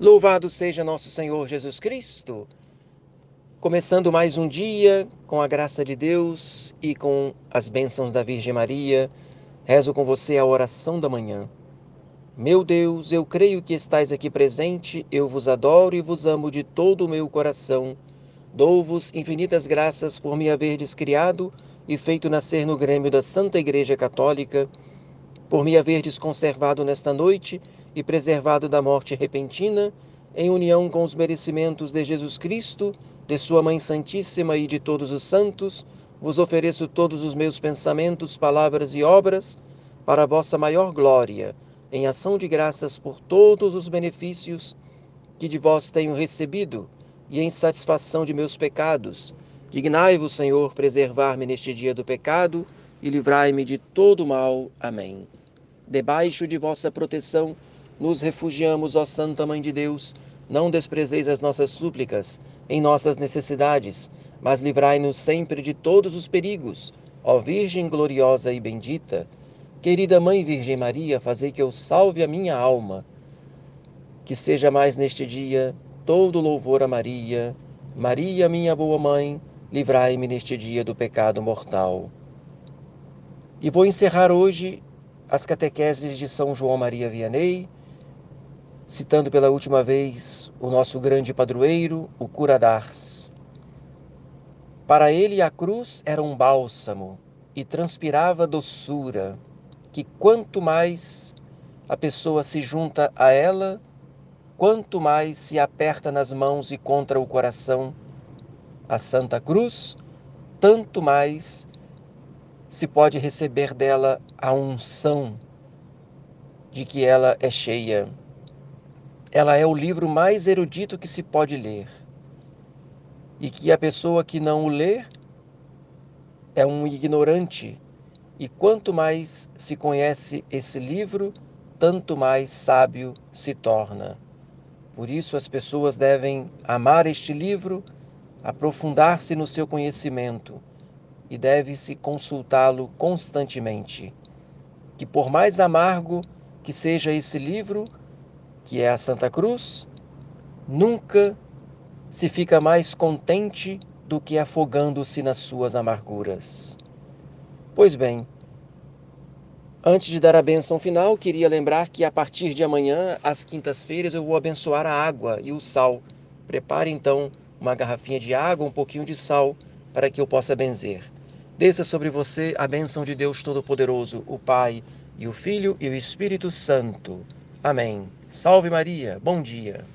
Louvado seja nosso Senhor Jesus Cristo. Começando mais um dia com a graça de Deus e com as bênçãos da Virgem Maria, rezo com você a oração da manhã. Meu Deus, eu creio que estais aqui presente, eu vos adoro e vos amo de todo o meu coração. Dou-vos infinitas graças por me haverdes criado e feito nascer no Grêmio da Santa Igreja Católica, por me haverdes conservado nesta noite e preservado da morte repentina, em união com os merecimentos de Jesus Cristo, de Sua Mãe Santíssima e de todos os santos, vos ofereço todos os meus pensamentos, palavras e obras para a vossa maior glória, em ação de graças por todos os benefícios que de vós tenho recebido e em satisfação de meus pecados. Dignai-vos, Senhor, preservar-me neste dia do pecado e livrai-me de todo mal. Amém. Debaixo de vossa proteção, nos refugiamos, ó Santa Mãe de Deus, não desprezeis as nossas súplicas em nossas necessidades, mas livrai-nos sempre de todos os perigos, ó Virgem gloriosa e bendita. Querida Mãe Virgem Maria, fazei que eu salve a minha alma. Que seja mais neste dia todo louvor a Maria. Maria, minha boa mãe, livrai-me neste dia do pecado mortal. E vou encerrar hoje as catequeses de São João Maria Vianney citando pela última vez o nosso grande padroeiro, o cura d'Ars. Para ele a cruz era um bálsamo e transpirava doçura, que quanto mais a pessoa se junta a ela, quanto mais se aperta nas mãos e contra o coração a Santa Cruz, tanto mais se pode receber dela a unção de que ela é cheia ela é o livro mais erudito que se pode ler. E que a pessoa que não o lê é um ignorante. E quanto mais se conhece esse livro, tanto mais sábio se torna. Por isso, as pessoas devem amar este livro, aprofundar-se no seu conhecimento e deve-se consultá-lo constantemente. Que, por mais amargo que seja esse livro, que é a Santa Cruz, nunca se fica mais contente do que afogando-se nas suas amarguras. Pois bem, antes de dar a benção final, queria lembrar que a partir de amanhã, às quintas-feiras, eu vou abençoar a água e o sal. Prepare então uma garrafinha de água, um pouquinho de sal, para que eu possa benzer. Desça sobre você a bênção de Deus Todo-Poderoso, o Pai, e o Filho e o Espírito Santo. Amém. Salve Maria, bom dia.